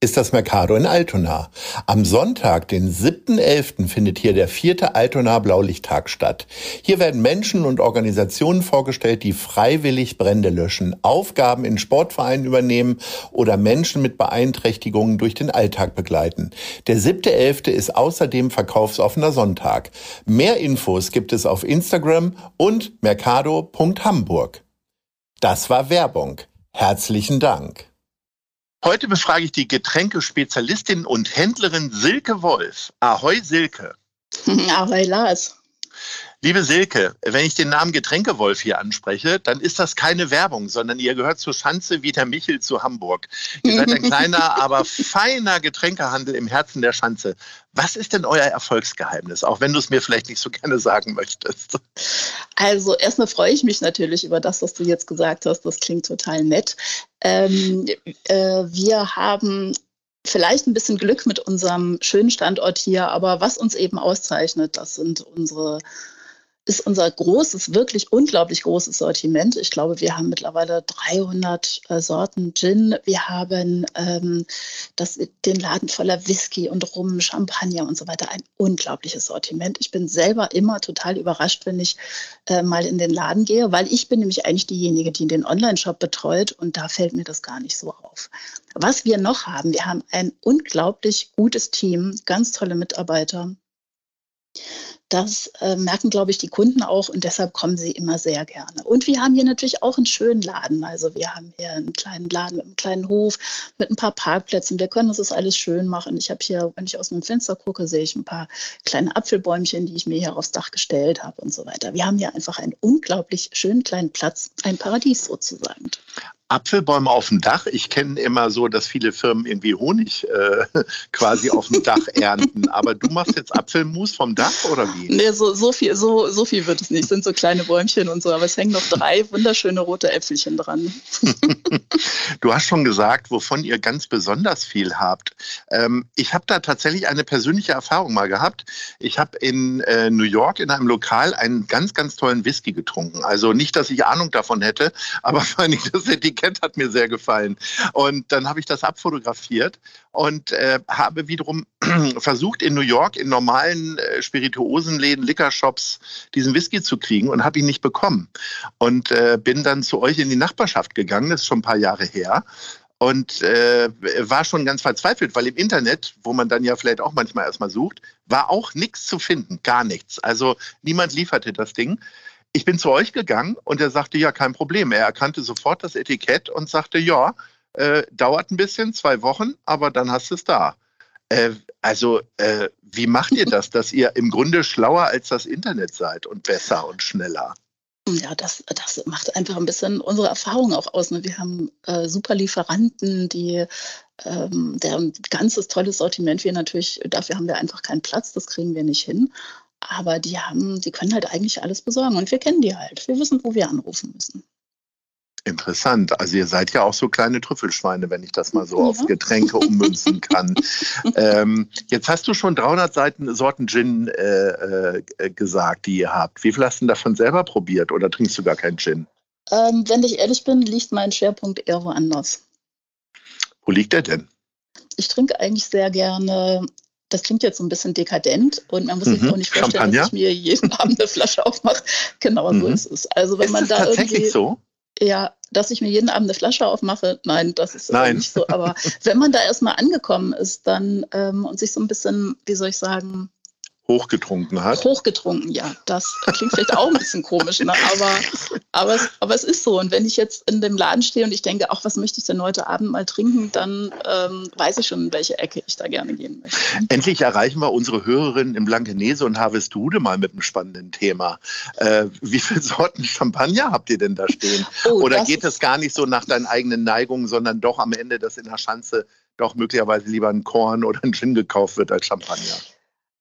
ist das Mercado in Altona. Am Sonntag, den 7.11., findet hier der vierte Altona Blaulichttag statt. Hier werden Menschen und Organisationen vorgestellt, die freiwillig Brände löschen, Aufgaben in Sportvereinen übernehmen oder Menschen mit Beeinträchtigungen durch den Alltag begleiten. Der 7.11. ist außerdem verkaufsoffener Sonntag. Mehr Infos gibt es auf Instagram und mercado.hamburg. Das war Werbung. Herzlichen Dank. Heute befrage ich die Getränkespezialistin und Händlerin Silke Wolf. Ahoi Silke. Ahoi Lars. Liebe Silke, wenn ich den Namen Getränkewolf hier anspreche, dann ist das keine Werbung, sondern ihr gehört zur Schanze wie der Michel zu Hamburg. Ihr seid ein kleiner, aber feiner Getränkehandel im Herzen der Schanze. Was ist denn euer Erfolgsgeheimnis, auch wenn du es mir vielleicht nicht so gerne sagen möchtest? Also erstmal freue ich mich natürlich über das, was du jetzt gesagt hast. Das klingt total nett. Ähm, äh, wir haben vielleicht ein bisschen Glück mit unserem schönen Standort hier, aber was uns eben auszeichnet, das sind unsere ist unser großes, wirklich unglaublich großes Sortiment. Ich glaube, wir haben mittlerweile 300 äh, Sorten Gin. Wir haben ähm, das, den Laden voller Whisky und Rum, Champagner und so weiter. Ein unglaubliches Sortiment. Ich bin selber immer total überrascht, wenn ich äh, mal in den Laden gehe, weil ich bin nämlich eigentlich diejenige, die den Online-Shop betreut und da fällt mir das gar nicht so auf. Was wir noch haben, wir haben ein unglaublich gutes Team, ganz tolle Mitarbeiter. Das äh, merken, glaube ich, die Kunden auch und deshalb kommen sie immer sehr gerne. Und wir haben hier natürlich auch einen schönen Laden. Also wir haben hier einen kleinen Laden mit einem kleinen Hof, mit ein paar Parkplätzen. Wir können uns das alles schön machen. Ich habe hier, wenn ich aus dem Fenster gucke, sehe ich ein paar kleine Apfelbäumchen, die ich mir hier aufs Dach gestellt habe und so weiter. Wir haben hier einfach einen unglaublich schönen kleinen Platz, ein Paradies sozusagen. Apfelbäume auf dem Dach. Ich kenne immer so, dass viele Firmen irgendwie Honig äh, quasi auf dem Dach ernten. Aber du machst jetzt Apfelmus vom Dach oder wie? Nee, so, so, viel, so, so viel wird es nicht. Es sind so kleine Bäumchen und so. Aber es hängen noch drei wunderschöne rote Äpfelchen dran. du hast schon gesagt, wovon ihr ganz besonders viel habt. Ähm, ich habe da tatsächlich eine persönliche Erfahrung mal gehabt. Ich habe in äh, New York in einem Lokal einen ganz, ganz tollen Whisky getrunken. Also nicht, dass ich Ahnung davon hätte, aber vor allem das Etikett Etikett hat mir sehr gefallen. Und dann habe ich das abfotografiert und äh, habe wiederum versucht, in New York in normalen äh, Spirituosenläden, Liquorshops diesen Whisky zu kriegen und habe ihn nicht bekommen. Und äh, bin dann zu euch in die Nachbarschaft gegangen, das ist schon ein paar Jahre her und äh, war schon ganz verzweifelt, weil im Internet, wo man dann ja vielleicht auch manchmal erstmal sucht, war auch nichts zu finden, gar nichts. Also niemand lieferte das Ding. Ich bin zu euch gegangen und er sagte, ja, kein Problem. Er erkannte sofort das Etikett und sagte, ja, äh, dauert ein bisschen, zwei Wochen, aber dann hast du es da. Äh, also, äh, wie macht ihr das, dass ihr im Grunde schlauer als das Internet seid und besser und schneller? Ja, das, das macht einfach ein bisschen unsere Erfahrung auch aus. Ne? Wir haben äh, super Lieferanten, die ähm, der ein ganzes tolles Sortiment. Wir natürlich, dafür haben wir einfach keinen Platz, das kriegen wir nicht hin. Aber die haben, die können halt eigentlich alles besorgen und wir kennen die halt. Wir wissen, wo wir anrufen müssen. Interessant. Also ihr seid ja auch so kleine Trüffelschweine, wenn ich das mal so ja. auf Getränke ummünzen kann. ähm, jetzt hast du schon 300 Seiten Sorten Gin äh, äh, gesagt, die ihr habt. Wie viel hast du denn davon selber probiert oder trinkst du gar keinen Gin? Ähm, wenn ich ehrlich bin, liegt mein Schwerpunkt eher woanders. Wo liegt der denn? Ich trinke eigentlich sehr gerne das klingt jetzt so ein bisschen dekadent und man muss sich mhm. auch nicht vorstellen, Champagner? dass ich mir jeden Abend eine Flasche aufmache. Genau mhm. so ist es. Also wenn ist man es da tatsächlich irgendwie, so? Ja, dass ich mir jeden Abend eine Flasche aufmache, nein, das ist nein. nicht so. Aber wenn man da erstmal angekommen ist, dann ähm, und sich so ein bisschen, wie soll ich sagen, hochgetrunken hat. Hochgetrunken, ja. Das klingt vielleicht auch ein bisschen komisch, ne? aber, aber, es, aber es ist so. Und wenn ich jetzt in dem Laden stehe und ich denke, ach, was möchte ich denn heute Abend mal trinken, dann ähm, weiß ich schon, in welche Ecke ich da gerne gehen möchte. Endlich erreichen wir unsere Hörerinnen im Blankenese und Harvestude mal mit einem spannenden Thema. Äh, wie viele Sorten Champagner habt ihr denn da stehen? Oh, Oder geht es gar nicht so nach deinen eigenen Neigungen, sondern doch am Ende, dass in der Schanze doch möglicherweise lieber ein Korn oder ein Gin gekauft wird als Champagner?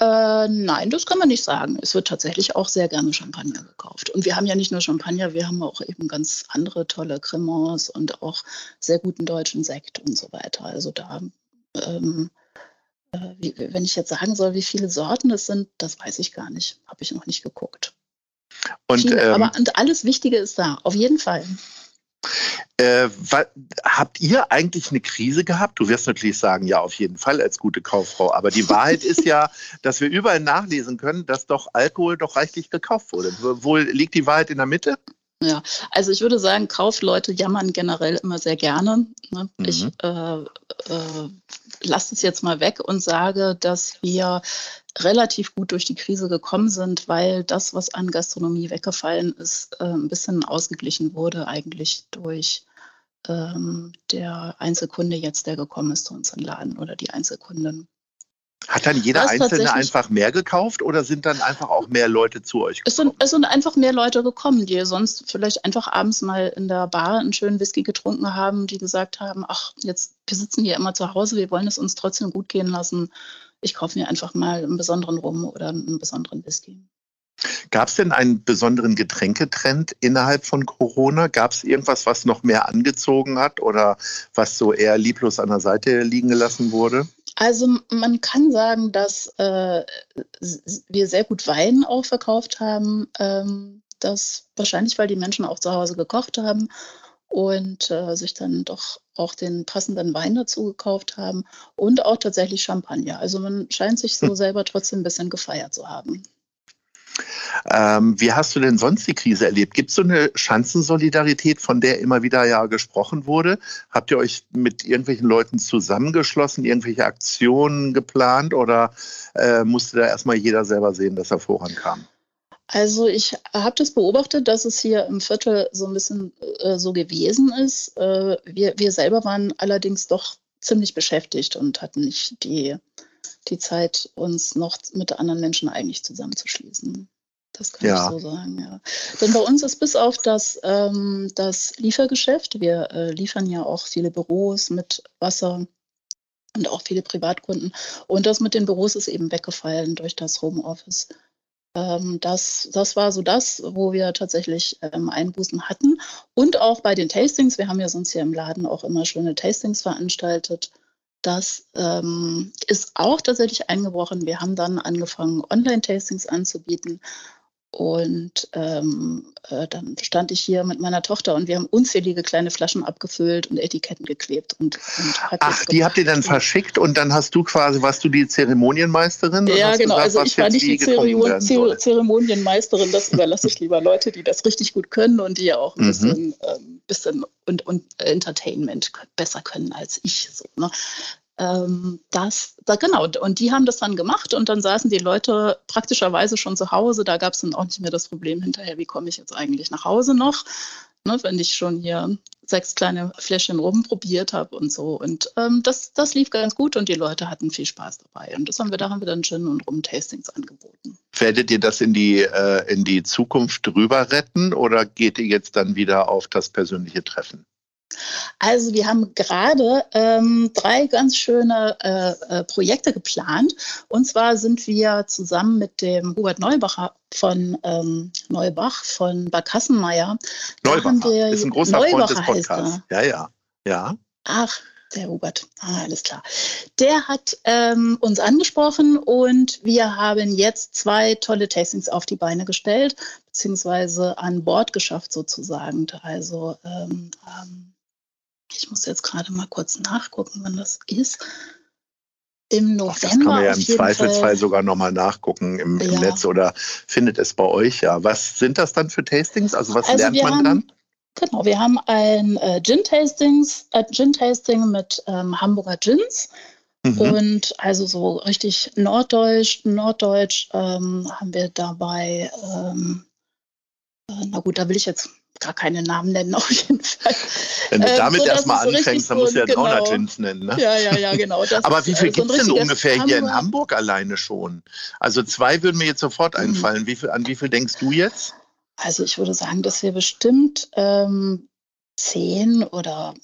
Äh, nein, das kann man nicht sagen. Es wird tatsächlich auch sehr gerne Champagner gekauft. Und wir haben ja nicht nur Champagner, wir haben auch eben ganz andere tolle Cremants und auch sehr guten deutschen Sekt und so weiter. Also da, ähm, äh, wie, wenn ich jetzt sagen soll, wie viele Sorten es sind, das weiß ich gar nicht. Habe ich noch nicht geguckt. Und, Viele, ähm, aber und alles Wichtige ist da, auf jeden Fall. Äh, habt ihr eigentlich eine Krise gehabt? Du wirst natürlich sagen, ja, auf jeden Fall als gute Kauffrau. Aber die Wahrheit ist ja, dass wir überall nachlesen können, dass doch Alkohol doch reichlich gekauft wurde. Wohl liegt die Wahrheit in der Mitte? Ja, also ich würde sagen, Kaufleute jammern generell immer sehr gerne. Ne? Mhm. Ich äh, äh, lasse es jetzt mal weg und sage, dass wir relativ gut durch die Krise gekommen sind, weil das, was an Gastronomie weggefallen ist, äh, ein bisschen ausgeglichen wurde eigentlich durch ähm, der Einzelkunde jetzt, der gekommen ist zu uns im Laden oder die Einzelkundin. Hat dann jeder Einzelne einfach mehr gekauft oder sind dann einfach auch mehr Leute zu euch gekommen? Es sind, es sind einfach mehr Leute gekommen, die sonst vielleicht einfach abends mal in der Bar einen schönen Whisky getrunken haben, die gesagt haben, ach, jetzt, wir sitzen hier immer zu Hause, wir wollen es uns trotzdem gut gehen lassen. Ich kaufe mir einfach mal einen besonderen Rum oder einen besonderen Whisky. Gab es denn einen besonderen Getränketrend innerhalb von Corona? Gab es irgendwas, was noch mehr angezogen hat oder was so eher lieblos an der Seite liegen gelassen wurde? Also man kann sagen, dass äh, wir sehr gut Wein auch verkauft haben. Ähm, das wahrscheinlich, weil die Menschen auch zu Hause gekocht haben und äh, sich dann doch auch den passenden Wein dazu gekauft haben und auch tatsächlich Champagner. Also man scheint sich so hm. selber trotzdem ein bisschen gefeiert zu haben. Ähm, wie hast du denn sonst die Krise erlebt? Gibt es so eine Schanzensolidarität, von der immer wieder ja gesprochen wurde? Habt ihr euch mit irgendwelchen Leuten zusammengeschlossen, irgendwelche Aktionen geplant oder äh, musste da erstmal jeder selber sehen, dass er vorankam? Also ich habe das beobachtet, dass es hier im Viertel so ein bisschen äh, so gewesen ist. Äh, wir, wir selber waren allerdings doch ziemlich beschäftigt und hatten nicht die die Zeit, uns noch mit anderen Menschen eigentlich zusammenzuschließen. Das kann ja. ich so sagen, ja. Denn bei uns ist bis auf das, ähm, das Liefergeschäft, wir äh, liefern ja auch viele Büros mit Wasser und auch viele Privatkunden. Und das mit den Büros ist eben weggefallen durch das Homeoffice. Ähm, das, das war so das, wo wir tatsächlich ähm, Einbußen hatten. Und auch bei den Tastings, wir haben ja sonst hier im Laden auch immer schöne Tastings veranstaltet. Das ähm, ist auch tatsächlich eingebrochen. Wir haben dann angefangen, Online-Tastings anzubieten. Und ähm, äh, dann stand ich hier mit meiner Tochter und wir haben unzählige kleine Flaschen abgefüllt und Etiketten geklebt. Und, und Ach, die habt ihr dann verschickt und dann hast du quasi, warst du die Zeremonienmeisterin? Ja, genau. Gesagt, also ich war nicht die Zeremon Zeremonienmeisterin. Das überlasse ich lieber Leute, die das richtig gut können und die ja auch ein mhm. bisschen, ähm, bisschen und, und Entertainment besser können als ich. So, ne? Ähm, das, da, genau, und die haben das dann gemacht und dann saßen die Leute praktischerweise schon zu Hause. Da gab es dann auch nicht mehr das Problem hinterher, wie komme ich jetzt eigentlich nach Hause noch, ne, wenn ich schon hier sechs kleine Fläschchen rumprobiert habe und so. Und ähm, das, das lief ganz gut und die Leute hatten viel Spaß dabei. Und das haben wir, da haben wir dann Gin und Rum-Tastings angeboten. Werdet ihr das in die, äh, in die Zukunft rüber retten oder geht ihr jetzt dann wieder auf das persönliche Treffen? Also wir haben gerade ähm, drei ganz schöne äh, äh, Projekte geplant. Und zwar sind wir zusammen mit dem Hubert Neubacher von ähm, Neubach von Barkassenmeier. Neubacher ist ein großer Neubacher Freund des Podcasts. Ja, ja, ja. Ach, der Hubert, ah, alles klar. Der hat ähm, uns angesprochen und wir haben jetzt zwei tolle Tastings auf die Beine gestellt, beziehungsweise an Bord geschafft sozusagen. Also ähm, ähm, ich muss jetzt gerade mal kurz nachgucken, wann das ist. Im November. Ach, das kann man ja im Zweifelsfall Fall. sogar nochmal nachgucken im, im ja. Netz oder findet es bei euch ja. Was sind das dann für Tastings? Also was also lernt man haben, dann? Genau, wir haben ein äh, Gin-Tastings, äh, Gin-Tasting mit ähm, Hamburger Gins. Mhm. Und also so richtig norddeutsch, norddeutsch ähm, haben wir dabei, ähm, äh, na gut, da will ich jetzt gar keine Namen nennen, auf jeden Fall. Wenn du ähm, damit so, erstmal so anfängst, dann musst du ja genau. Donnertins nennen. Ne? Ja, ja, ja, genau. Aber wie viel äh, gibt es denn ungefähr Hamburg. hier in Hamburg alleine schon? Also zwei würden mir jetzt sofort mhm. einfallen. Wie viel, an wie viel denkst du jetzt? Also ich würde sagen, dass wir bestimmt ähm, zehn oder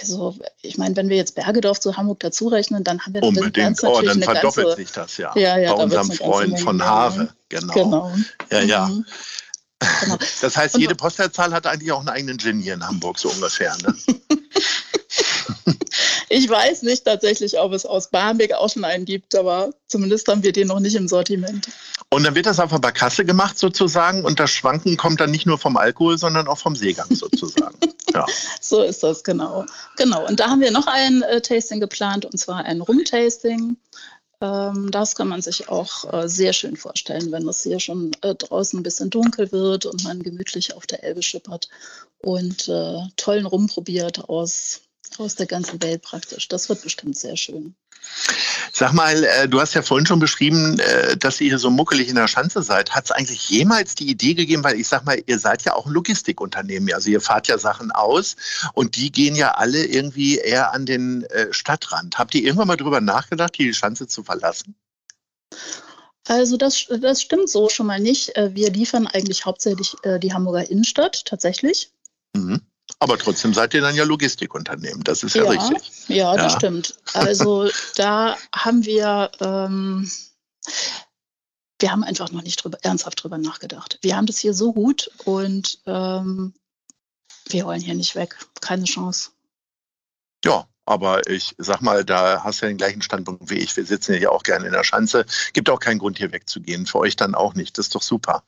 also, ich meine, wenn wir jetzt Bergedorf zu Hamburg dazu rechnen, dann haben wir Unbedingt. Oh, dann verdoppelt ganze, sich das ja. ja, ja Bei unserem Freund von Have. Genau. genau. Ja, ja. Mhm. Genau. Das heißt, jede Postleitzahl hat eigentlich auch einen eigenen Gin hier in Hamburg, so ungefähr. Ne? ich weiß nicht tatsächlich, ob es aus Barmbek auch schon einen gibt, aber zumindest haben wir den noch nicht im Sortiment. Und dann wird das einfach bei Kasse gemacht sozusagen und das Schwanken kommt dann nicht nur vom Alkohol, sondern auch vom Seegang sozusagen. ja. So ist das, genau. Genau. Und da haben wir noch ein äh, Tasting geplant und zwar ein Rum-Tasting. Ähm, das kann man sich auch äh, sehr schön vorstellen, wenn es hier schon äh, draußen ein bisschen dunkel wird und man gemütlich auf der Elbe schippert und äh, tollen Rum probiert aus, aus der ganzen Welt praktisch. Das wird bestimmt sehr schön. Sag mal, äh, du hast ja vorhin schon beschrieben, äh, dass ihr so muckelig in der Schanze seid. Hat es eigentlich jemals die Idee gegeben, weil ich sag mal, ihr seid ja auch ein Logistikunternehmen, also ihr fahrt ja Sachen aus und die gehen ja alle irgendwie eher an den äh, Stadtrand. Habt ihr irgendwann mal drüber nachgedacht, die Schanze zu verlassen? Also das, das stimmt so schon mal nicht. Wir liefern eigentlich hauptsächlich die Hamburger Innenstadt tatsächlich. Mhm. Aber trotzdem seid ihr dann ja Logistikunternehmen, das ist ja, ja richtig. Ja, das ja. stimmt. Also da haben wir, ähm, wir haben einfach noch nicht drüber, ernsthaft drüber nachgedacht. Wir haben das hier so gut und ähm, wir wollen hier nicht weg. Keine Chance. Ja, aber ich sag mal, da hast du ja den gleichen Standpunkt wie ich. Wir sitzen ja hier auch gerne in der Schanze. Gibt auch keinen Grund, hier wegzugehen. Für euch dann auch nicht. Das ist doch super.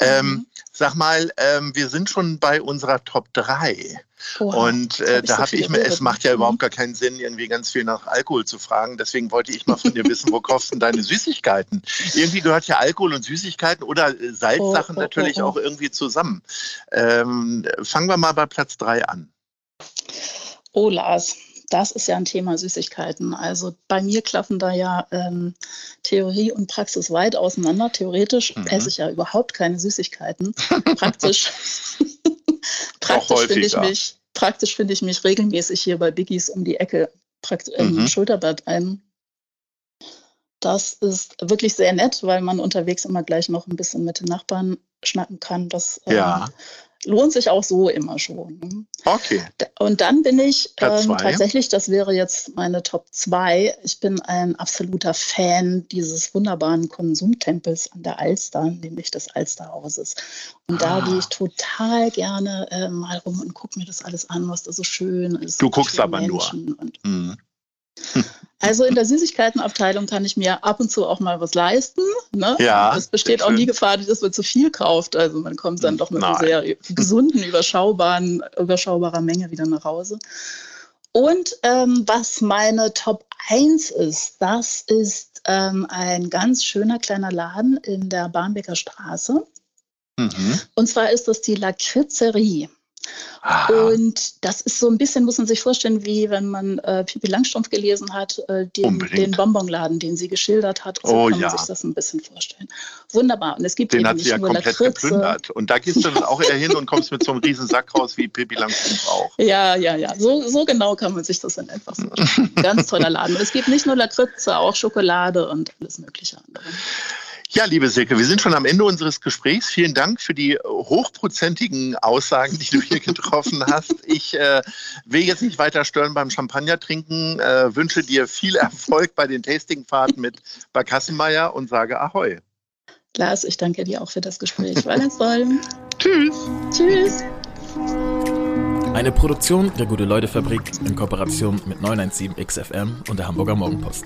Ähm, mhm. Ähm, sag mal, ähm, wir sind schon bei unserer Top 3. Oha, und äh, da habe ich mir, es macht ja überhaupt gar keinen Sinn, irgendwie ganz viel nach Alkohol zu fragen. Deswegen wollte ich mal von dir wissen, wo kosten deine Süßigkeiten? Irgendwie gehört ja Alkohol und Süßigkeiten oder äh, Salzsachen oh, oh, natürlich oh, oh. auch irgendwie zusammen. Ähm, fangen wir mal bei Platz 3 an. Oh, Lars das ist ja ein Thema Süßigkeiten. Also bei mir klaffen da ja ähm, Theorie und Praxis weit auseinander. Theoretisch mhm. esse ich ja überhaupt keine Süßigkeiten. Praktisch, praktisch finde ich mich, praktisch finde ich mich regelmäßig hier bei Biggies um die Ecke im mhm. Schulterblatt ein. Das ist wirklich sehr nett, weil man unterwegs immer gleich noch ein bisschen mit den Nachbarn schnacken kann. Das ja. ähm, lohnt sich auch so immer schon. Ne? Okay. Und dann bin ich ähm, tatsächlich, das wäre jetzt meine Top 2, ich bin ein absoluter Fan dieses wunderbaren Konsumtempels an der Alster, nämlich des Alsterhauses. Und ah. da gehe ich total gerne äh, mal rum und gucke mir das alles an, was da so schön ist. Du guckst aber Menschen nur. Und, mhm. Also in der Süßigkeitenabteilung kann ich mir ab und zu auch mal was leisten. Ne? Ja, es besteht auch nie Gefahr, dass man zu viel kauft. Also man kommt dann doch mit Nein. einer sehr gesunden, überschaubaren, überschaubarer Menge wieder nach Hause. Und ähm, was meine Top 1 ist, das ist ähm, ein ganz schöner kleiner Laden in der Barmbeker Straße. Mhm. Und zwar ist das die Lakritzerie. Aha. Und das ist so ein bisschen, muss man sich vorstellen, wie wenn man äh, Pippi Langstrumpf gelesen hat, äh, den, den, Bonbonladen, den sie geschildert hat. So oh, kann man ja. sich das ein bisschen vorstellen. Wunderbar. Und es gibt den eben hat sie ja komplett geplündert. Und da gehst du dann auch eher hin und kommst mit so einem riesen Sack raus wie Pippi Langstrumpf auch. Ja, ja, ja. So, so genau kann man sich das dann einfach vorstellen. Ganz toller Laden. Und es gibt nicht nur Lakritze, auch Schokolade und alles mögliche andere. Ja, liebe Silke, wir sind schon am Ende unseres Gesprächs. Vielen Dank für die hochprozentigen Aussagen, die du hier getroffen hast. Ich äh, will jetzt nicht weiter stören beim Champagner trinken, äh, wünsche dir viel Erfolg bei den Tastingfahrten mit Barkassenmeier und sage Ahoi. Lars, ich danke dir auch für das Gespräch. War ganz toll. Tschüss. Tschüss. Eine Produktion der Gute-Leute-Fabrik in Kooperation mit 917 XFM und der Hamburger Morgenpost.